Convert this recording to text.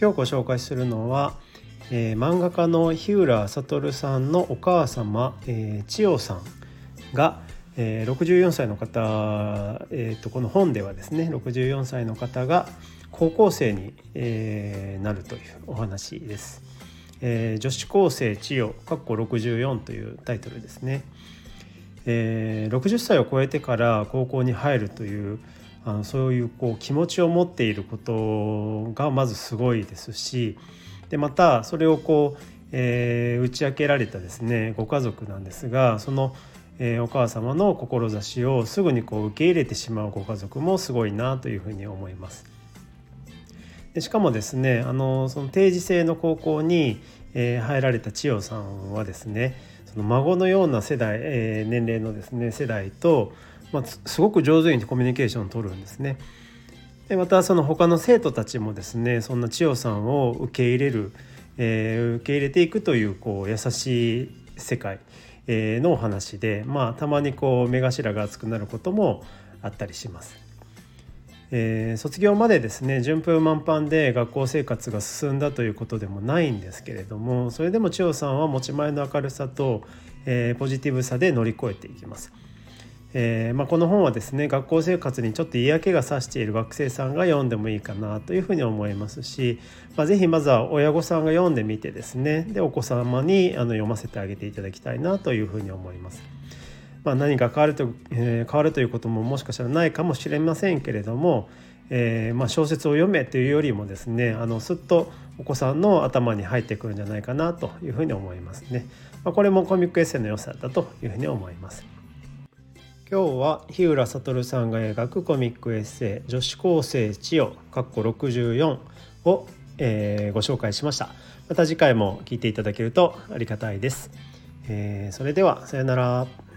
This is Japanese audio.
今日ご紹介するのは、えー、漫画家の日浦悟さんのお母様、えー、千代さんが、えー、64歳の方、えーと、この本ではですね64歳の方が高校生に、えー、なるというお話です。えー、女子高生千代かっこ64というタイトルですね。えー、60歳を超えてから高校に入るというあのそういうこう気持ちを持っていることがまずすごいですしでまたそれをこう、えー、打ち明けられたですねご家族なんですがその、えー、お母様の志をすぐにこう受け入れてしまうご家族もすごいなというふうに思います。でしかもですねあのその定時制の高校に、えー、入られた千代さんはですねその孫のような世代、えー、年齢のですね世代と、まあ、すごく上手にコミュニケーションを取るんですね。でまたその他の生徒たちもですねそんな千代さんを受け入れる、えー、受け入れていくというこう優しい世界、えー、のお話で、まあ、たまにこう目頭が熱くなることもあったりします。えー、卒業までですね順風満帆で学校生活が進んだということでもないんですけれどもそれでも千代さんは持ち前の明るさと、えー、ポジティブさで乗り越えていきます。えー、まあ、この本はですね学校生活にちょっと嫌気がさしている学生さんが読んでもいいかなというふうに思いますし、まあ、ぜまずは親御さんが読んでみてですねでお子様にあの読ませてあげていただきたいなというふうに思います。まあ、何か変わると、えー、変わるということももしかしたらないかもしれませんけれども、えー、ま、小説を読めというよりもですねあのすっとお子さんの頭に入ってくるんじゃないかなというふうに思いますね。ま、これもコミックエッセイの良さだというふうに思います。今日は日浦悟さんが描くコミックエッセイ「女子高生千代」かっこ64を、えー、ご紹介しました。また次回も聞いていただけるとありがたいです、えー、それではさようなら。